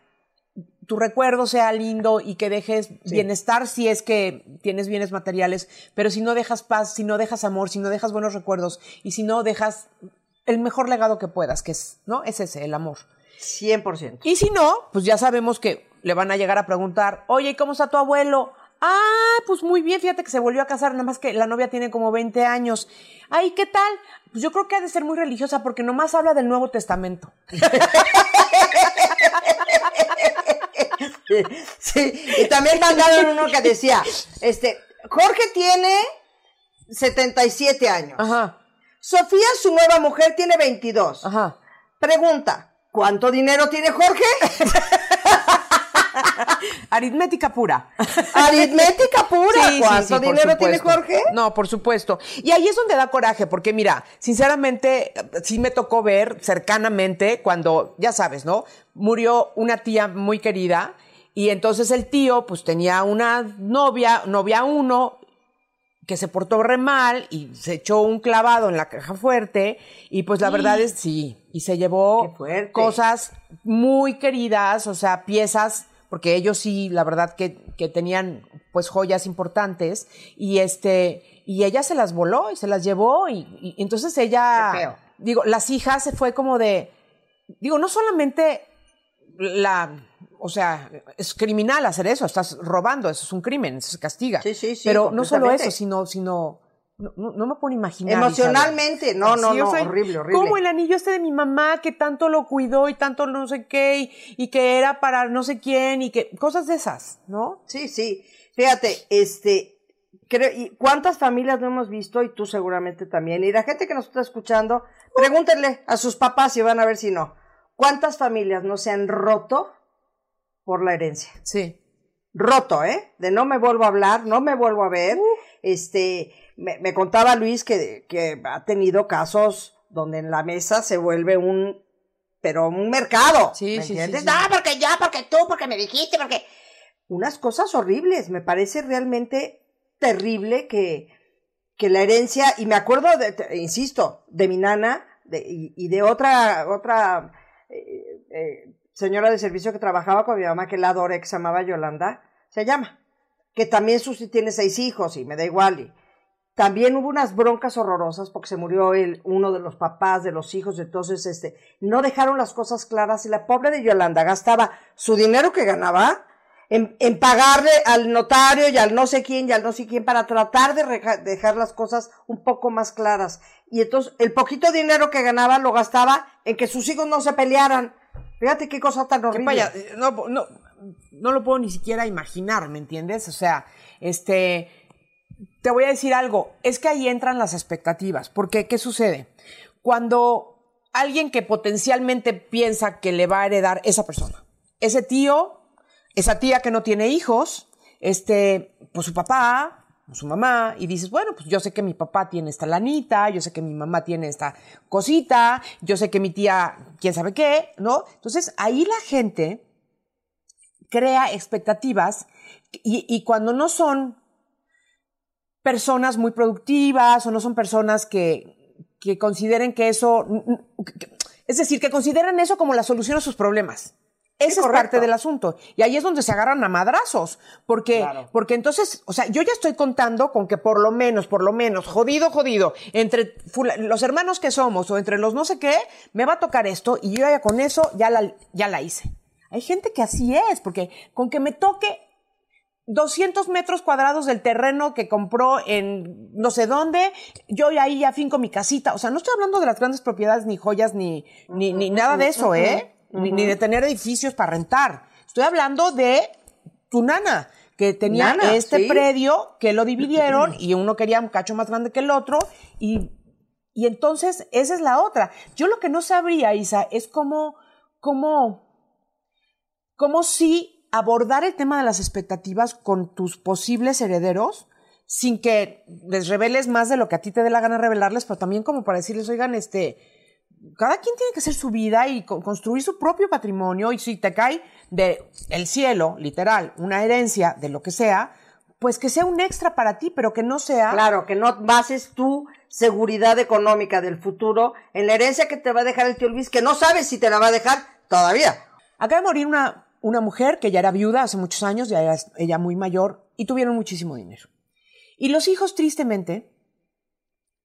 tu recuerdo sea lindo y que dejes bienestar si es que tienes bienes materiales, pero si no dejas paz, si no dejas amor, si no dejas buenos recuerdos y si no dejas el mejor legado que puedas, que es, ¿no? Es ese, el amor. 100%. Y si no, pues ya sabemos que le van a llegar a preguntar, oye, ¿y cómo está tu abuelo? Ah, pues muy bien, fíjate que se volvió a casar, nada más que la novia tiene como 20 años. Ay, ¿qué tal? Pues yo creo que ha de ser muy religiosa porque nomás habla del Nuevo Testamento. *laughs* Sí, y también mandaron uno que decía, este, Jorge tiene 77 años. Ajá, Sofía, su nueva mujer, tiene 22. ajá. Pregunta, ¿cuánto dinero tiene Jorge? *laughs* Aritmética pura. Aritmética pura. Sí, ¿Cuánto sí, dinero tiene. Jorge? No, por supuesto. Y ahí es donde da coraje, porque mira, sinceramente, sí me tocó ver cercanamente cuando, ya sabes, ¿no? Murió una tía muy querida y entonces el tío, pues tenía una novia, novia uno, que se portó re mal y se echó un clavado en la caja fuerte y pues la verdad es sí, y se llevó cosas muy queridas, o sea, piezas, porque ellos sí, la verdad que, que tenían pues joyas importantes y este, y ella se las voló y se las llevó y, y entonces ella, feo. digo, las hijas se fue como de, digo, no solamente la, o sea, es criminal hacer eso, estás robando, eso es un crimen, eso se castiga. Sí, sí, sí, Pero no solo eso, sino, sino, no, no- me puedo imaginar. Emocionalmente, no, no, o no, sea, horrible, horrible. Como el anillo este de mi mamá que tanto lo cuidó y tanto no sé qué y, y que era para no sé quién y que cosas de esas, ¿no? Sí, sí. Fíjate, este, creo, y ¿cuántas familias no hemos visto? Y tú seguramente también. Y la gente que nos está escuchando, pregúntenle a sus papás si van a ver si no. ¿Cuántas familias no se han roto por la herencia? Sí. roto, ¿eh? De no me vuelvo a hablar, no me vuelvo a ver. Este, me, me contaba Luis que, que ha tenido casos donde en la mesa se vuelve un, pero un mercado. Sí, ¿me sí, entiendes? sí, sí. No, porque yo, porque tú, porque me dijiste, porque... Unas cosas horribles. Me parece realmente terrible que, que la herencia, y me acuerdo, de, te- insisto, de mi nana de- y, y de otra, otra eh, eh, señora de servicio que trabajaba con mi mamá, que la adora, que se llamaba Yolanda, se llama, que también sus, tiene seis hijos y me da igual. Y también hubo unas broncas horrorosas porque se murió el, uno de los papás de los hijos, entonces este, no dejaron las cosas claras y la pobre de Yolanda gastaba su dinero que ganaba en, en pagarle al notario y al no sé quién y al no sé quién para tratar de dejar las cosas un poco más claras. Y entonces el poquito dinero que ganaba lo gastaba en que sus hijos no se pelearan. Fíjate qué cosa tan horrible. vaya, eh, no, no, no lo puedo ni siquiera imaginar, ¿me entiendes? O sea, este, te voy a decir algo, es que ahí entran las expectativas, porque ¿qué sucede? Cuando alguien que potencialmente piensa que le va a heredar esa persona, ese tío, esa tía que no tiene hijos, este, pues su papá, su mamá, y dices, bueno, pues yo sé que mi papá tiene esta lanita, yo sé que mi mamá tiene esta cosita, yo sé que mi tía, quién sabe qué, ¿no? Entonces ahí la gente crea expectativas y, y cuando no son personas muy productivas o no son personas que, que consideren que eso, es decir, que consideren eso como la solución a sus problemas. Ese es correcto. parte del asunto. Y ahí es donde se agarran a madrazos. Porque, Claro. porque entonces, o sea, yo ya estoy contando con que por lo menos, por lo menos, jodido, jodido, entre los hermanos que somos o entre los no sé qué, me va a tocar esto y yo ya con eso ya la, ya la hice. Hay gente que así es, porque con que me toque 200 metros cuadrados del terreno que compró en no sé dónde, yo ya ahí ya finco mi casita. O sea, no estoy hablando de las grandes propiedades, ni joyas, ni, ni, ni nada de eso, ¿eh? Ni, ni de tener edificios para rentar. Estoy hablando de tu nana, que tenía Nana, este sí. predio, que lo dividieron *clears throat* y uno quería un cacho más grande que el otro y, y entonces esa es la otra. Yo lo que no sabría, Isa, es cómo, cómo, cómo sí abordar el tema de las expectativas con tus posibles herederos sin que les reveles más de lo que a ti te dé la gana revelarles, pero también como para decirles, oigan, este, cada quien tiene que hacer su vida y co- construir su propio patrimonio y si te cae de el cielo, literal, una herencia de lo que sea, pues que sea un extra para ti, pero que no sea Claro, que no bases tu seguridad económica del futuro en la herencia que te va a dejar el tío Luis, que no sabes si te la va a dejar todavía. Acaba de morir una, una mujer que ya era viuda hace muchos años, ya era ella muy mayor, y tuvieron muchísimo dinero. Y los hijos, tristemente,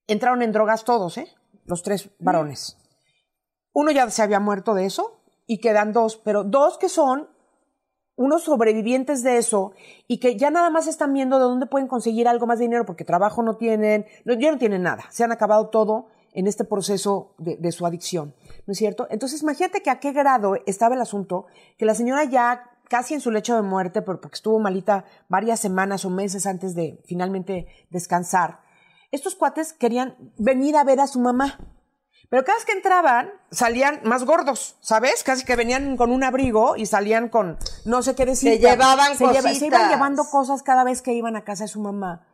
entraron en drogas todos, ¿eh? Los tres varones. Uno ya se había muerto de eso, y quedan dos, pero dos que son unos sobrevivientes de eso y que ya nada más están viendo de dónde pueden conseguir algo más de dinero porque trabajo no tienen, ya no tienen nada, se han acabado todo en este proceso de, de su adicción, ¿no es cierto? Entonces imagínate que a qué grado estaba el asunto, que la señora ya casi en su lecho de muerte, por- porque estuvo malita varias semanas o meses antes de finalmente descansar, estos cuates querían venir a ver a su mamá. Pero cada vez que entraban, salían más gordos, ¿sabes? Casi que venían con un abrigo y salían con no sé qué decir. Se llevaban se, lleva- se iban llevando cosas cada vez que iban a casa de su mamá.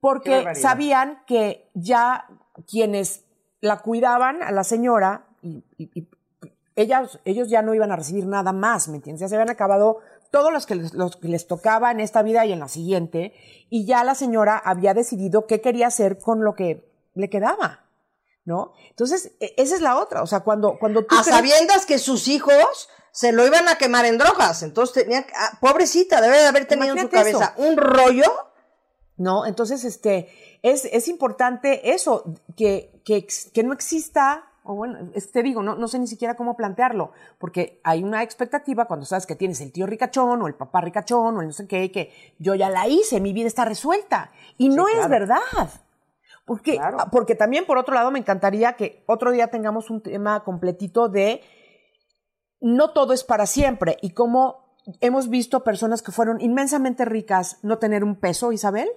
Porque sabían que ya quienes la cuidaban a la señora, y, y- y ellas, ellos ya no iban a recibir nada más, ¿me entiendes? Ya se habían acabado todos los que les, los que les tocaba en esta vida y en la siguiente, y ya la señora había decidido qué quería hacer con lo que le quedaba. ¿No? Entonces, e- esa es la otra. O sea, cuando, cuando tú A crees- sabiendas que sus hijos se lo iban a quemar en drogas. Entonces tenía, ah, pobrecita, debe de haber tenido en su cabeza un rollo. ¿no? Entonces, este, es, es importante eso, que, que, que no exista, o bueno, es- te digo, no, no sé ni siquiera cómo plantearlo, porque hay una expectativa cuando sabes que tienes el tío ricachón o el papá ricachón o el no sé qué, que yo ya la hice, mi vida está resuelta. Y no es verdad. Porque, Claro. porque también, por otro lado, me encantaría que otro día tengamos un tema completito de no todo es para siempre y cómo hemos visto personas que fueron inmensamente ricas no tener un peso, Isabel.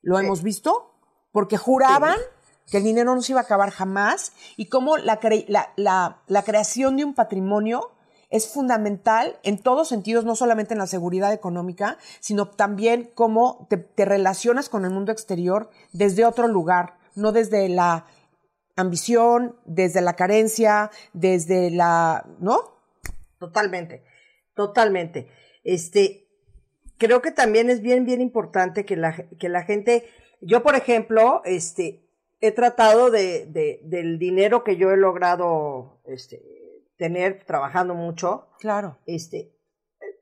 Lo Sí. hemos visto porque juraban que el dinero no se iba a acabar jamás y cómo la, cre- la, la- la creación de un patrimonio es fundamental en todos sentidos, no solamente en la seguridad económica, sino también cómo te, relacionas con el mundo exterior desde otro lugar, no desde la ambición, desde la carencia, desde la, ¿no? Totalmente, totalmente. Este, creo que también es bien, bien importante que la, que la gente, yo por ejemplo, este, he tratado de, de- del dinero que yo he logrado, este, tener trabajando mucho, Claro. este,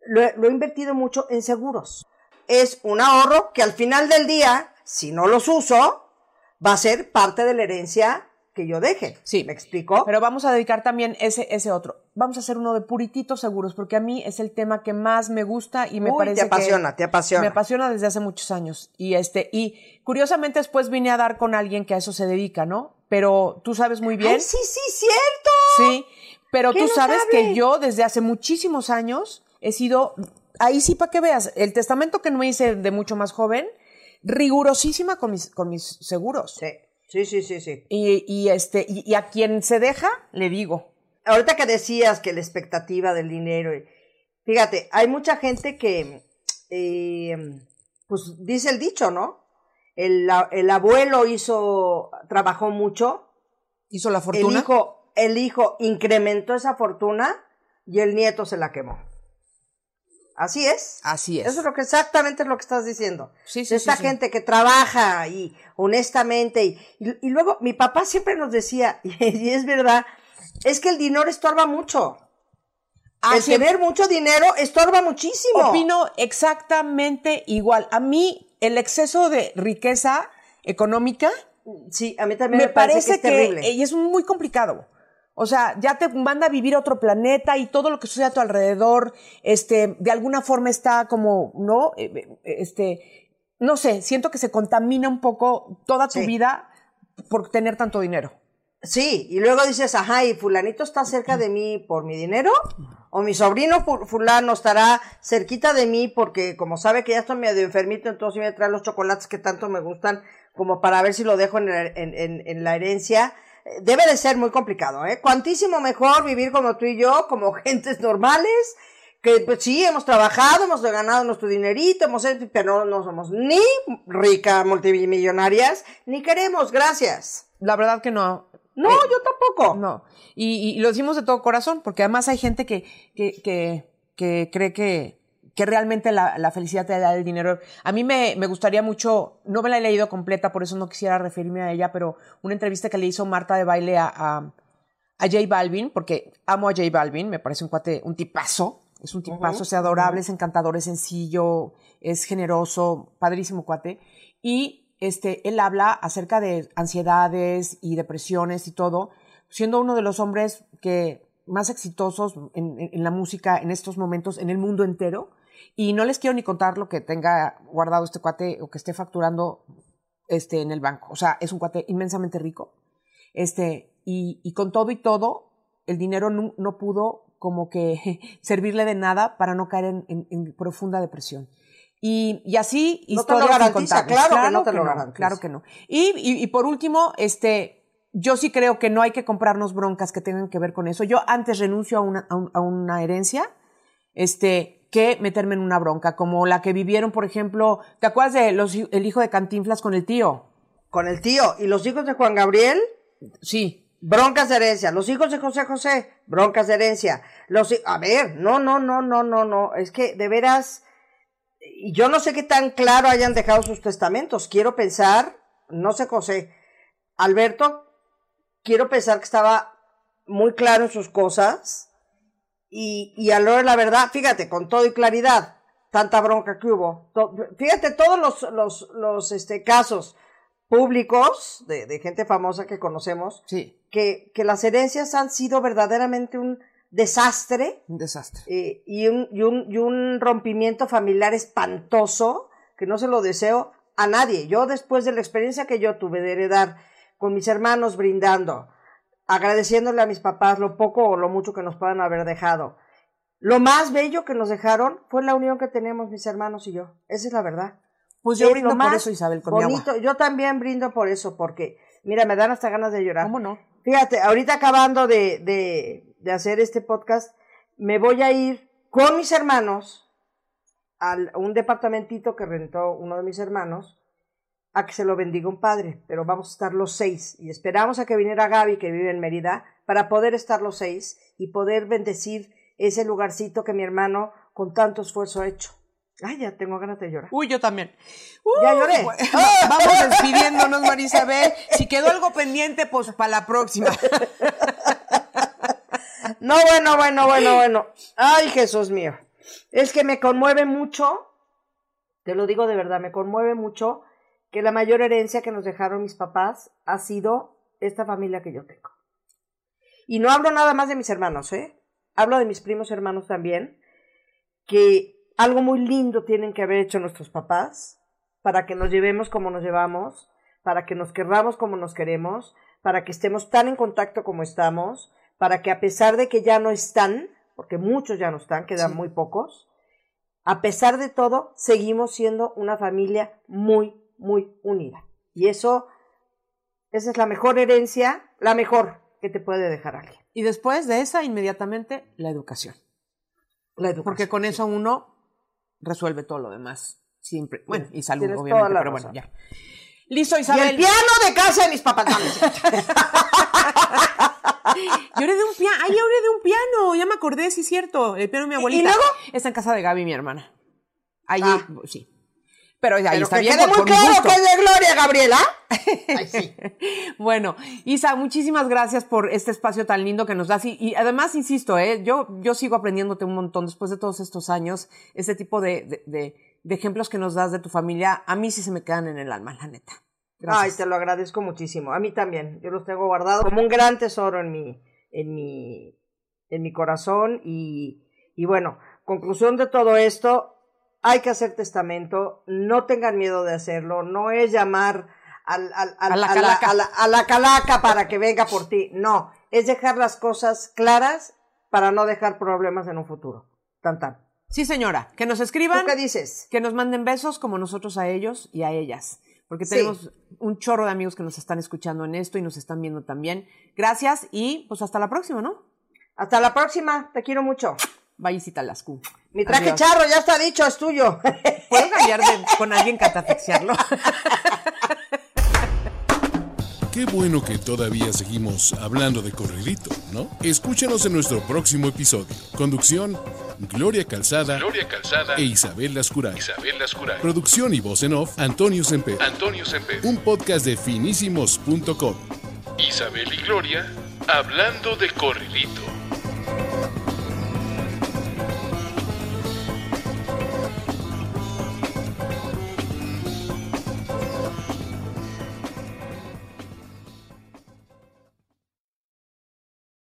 lo, he- lo he invertido mucho en seguros. Es un ahorro que al final del día, si no los uso, va a ser parte de la herencia que yo deje. Sí. ¿Me explico? Pero vamos a dedicar también ese, ese otro. Vamos a hacer uno de purititos seguros, porque a mí es el tema que más me gusta y me Uy, parece te apasiona, que te apasiona. Me apasiona desde hace muchos años. Y este, y curiosamente después vine a dar con alguien que a eso se dedica, ¿no? Pero tú sabes muy bien. Ay, sí, sí, cierto. Sí, pero ¡Qué tú sabes que yo desde hace muchísimos años he sido, ahí sí para que veas, el testamento que no hice de mucho más joven, rigurosísima con mis, con mis seguros. Sí, sí, sí, sí, sí. Y, y este, y, y a quien se deja, le digo. Ahorita que decías que la expectativa del dinero, fíjate, hay mucha gente que, eh, pues dice el dicho, ¿no? El, el abuelo hizo, trabajó mucho, Hizo la el fortuna. hijo, el hijo incrementó esa fortuna y el nieto se la quemó. Así es. Así es. Eso es lo que exactamente es lo que estás diciendo. Sí, sí, de esta sí, gente que trabaja y honestamente y, y, y luego mi papá siempre nos decía *laughs* y, es verdad, es que el dinero estorba mucho. el Así es. tener mucho dinero estorba muchísimo. Opino exactamente igual. A mí, el exceso de riqueza económica Sí, a mí también me, me, parece, parece que es terrible. y es muy complicado. O sea, ya te manda a vivir a otro planeta y todo lo que sucede a tu alrededor, este, de alguna forma está como, ¿no? Eh, eh, Este, no sé, siento que se contamina un poco toda tu Sí. vida por tener tanto dinero. Sí, y luego dices, ajá, ¿y fulanito está cerca de mí por mi dinero? ¿O mi sobrino fu- fulano estará cerquita de mí porque como sabe que ya estoy medio enfermito, entonces me trae los chocolates que tanto me gustan como para ver si lo dejo en, la- en- en- en la herencia? Eh, Debe de ser muy complicado, ¿eh? Cuantísimo mejor vivir como tú y yo, como *laughs* gentes normales, que pues sí, hemos trabajado, hemos ganado nuestro dinerito, hemos hecho- pero no somos ni ricas multimillonarias, ni queremos, gracias. La verdad que no. No, yo tampoco. No. Y, y lo decimos de todo corazón, porque además hay gente que, que, que, que cree que, que realmente la, la felicidad te da el dinero. A mí me, me gustaría mucho, no me la he leído completa, por eso no quisiera referirme a ella, pero una entrevista que le hizo Marta de baile a, a, a J Balvin, porque amo a J Balvin, me parece un cuate, un tipazo, es un tipazo, es adorable, es encantador, es sencillo, es generoso, padrísimo cuate. Y este, él habla acerca de ansiedades y depresiones y todo, siendo uno de los hombres que más exitosos en, en- en la música en estos momentos en el mundo entero. Y no les quiero ni contar lo que tenga guardado este cuate o que esté facturando este, en el banco. O sea, es un cuate inmensamente rico. Este, y, y con todo y todo, el dinero no, no pudo como que *laughs* servirle de nada para no caer en, en- en profunda depresión. Y, y así No te lo garantiza, incontables. claro que no te lo garantiza. Claro que no. Y, y, y por último, este, yo sí creo que no hay que comprarnos broncas que tengan que ver con eso. Yo antes renuncio a una, a un- a una herencia, este, que meterme en una bronca, como la que vivieron, por ejemplo, ¿te acuerdas de los, el hijo de Cantinflas con el tío? Con el tío. Y los hijos de Juan Gabriel, Sí, broncas de herencia. Los hijos de José José, broncas de herencia. Los, a ver, no, no, no, no, no, no. Es que de veras, y yo no sé qué tan claro hayan dejado sus testamentos. Quiero pensar, no sé José, Alberto, quiero pensar que estaba muy claro en sus cosas. Y, y a lo de la verdad, fíjate, con todo y claridad, tanta bronca que hubo. Fíjate todos los, los, los este, casos públicos de, de gente famosa que conocemos, sí, que, que las herencias han sido verdaderamente un desastre un desastre. eh, y, un, y, un, y un rompimiento familiar espantoso que no se lo deseo a nadie. Yo después de la experiencia que yo tuve de heredar con mis hermanos brindando, agradeciéndole a mis papás lo poco o lo mucho que nos puedan haber dejado, lo más bello que nos dejaron fue la unión que tenemos mis hermanos y yo. Esa es la verdad. Pues yo Es brindo por eso, Isabel, con mi bonito. agua. Yo también brindo por eso, porque, mira, me dan hasta ganas de llorar. ¿Cómo no? Fíjate, ahorita acabando de, de, de hacer este podcast, me voy a ir con mis hermanos a un departamentito que rentó uno de mis hermanos a que se lo bendiga un padre, pero vamos a estar los seis y esperamos a que viniera Gaby que vive en Mérida para poder estar los seis y poder bendecir ese lugarcito que mi hermano con tanto esfuerzo ha hecho. Ay, ya tengo ganas de llorar. Uy, yo también. Ya Uh, lloré. bueno, *laughs* Vamos despidiéndonos, Marisabel. Si quedó algo pendiente, pues para la próxima. *laughs* No, bueno, bueno, bueno, bueno. Ay, Jesús mío. Es que me conmueve mucho, te lo digo de verdad, me conmueve mucho que la mayor herencia que nos dejaron mis papás ha sido esta familia que yo tengo. Y no hablo nada más de mis hermanos, ¿eh? Hablo de mis primos hermanos también, que algo muy lindo tienen que haber hecho nuestros papás para que nos llevemos como nos llevamos, para que nos querramos como nos queremos, para que estemos tan en contacto como estamos, para que a pesar de que ya no están, porque muchos ya no están, quedan muy pocos, a pesar de todo, seguimos siendo una familia muy, muy unida. Y eso, esa es la mejor herencia, la mejor que te puede dejar alguien. Y después de esa, inmediatamente, la educación. La educación. Porque con eso uno resuelve todo lo demás. Siempre. Bueno, y salud, Tienes obviamente, pero bueno, ya. Listo, Y Isabel. el piano de casa de mis papás. *laughs* Yo heredé un piano. Ay, yo heredé un piano. Ya me acordé, sí es cierto. El piano de mi abuelita. luego? Está en casa de Gaby, mi hermana. Allí, Ah. sí. Pero ahí Pero está que bien. quede muy claro que es de Gloria, Gabriela. Ay, sí. *laughs* Bueno, Isa, muchísimas gracias por este espacio tan lindo que nos das. Y, y además, insisto, ¿eh? yo, yo sigo aprendiéndote un montón después de todos estos años. Este tipo de, de, de- de ejemplos que nos das de tu familia, a mí sí se me quedan en el alma, la neta. Ay, Gracias. te lo agradezco muchísimo. A mí también. Yo los tengo guardados como un gran tesoro en mi, en mi, en mi corazón. Y, y bueno, conclusión de todo esto, hay que hacer testamento. No tengan miedo de hacerlo. No es llamar al, al- al- A la a, la, calaca. a la- a la calaca para que venga por ti. No, es dejar las cosas claras para no dejar problemas en un futuro. Tan tan. Sí, señora, que nos ¿Tú escriban, qué dices? que nos manden besos como nosotros a ellos y a ellas. Porque Sí. tenemos un chorro de amigos que nos están escuchando en esto y nos están viendo también. Gracias y pues hasta la próxima, ¿no? Hasta la próxima. Te quiero mucho. Bye, Talascu. Mi traje Adiós. charro ya está dicho, es tuyo. *laughs* ¿Puedo cambiar de, con alguien catafixiarlo? *laughs* Qué bueno que todavía seguimos hablando de corridito, ¿no? Escúchanos en nuestro próximo episodio. Conducción, Gloria Calzada, Gloria Calzada e Isabel Lascuray. Isabel Lascuray. Producción y voz en off, Antonio Semper. Antonio Semper. Un podcast de finísimos.com. Isabel y Gloria hablando de corridito.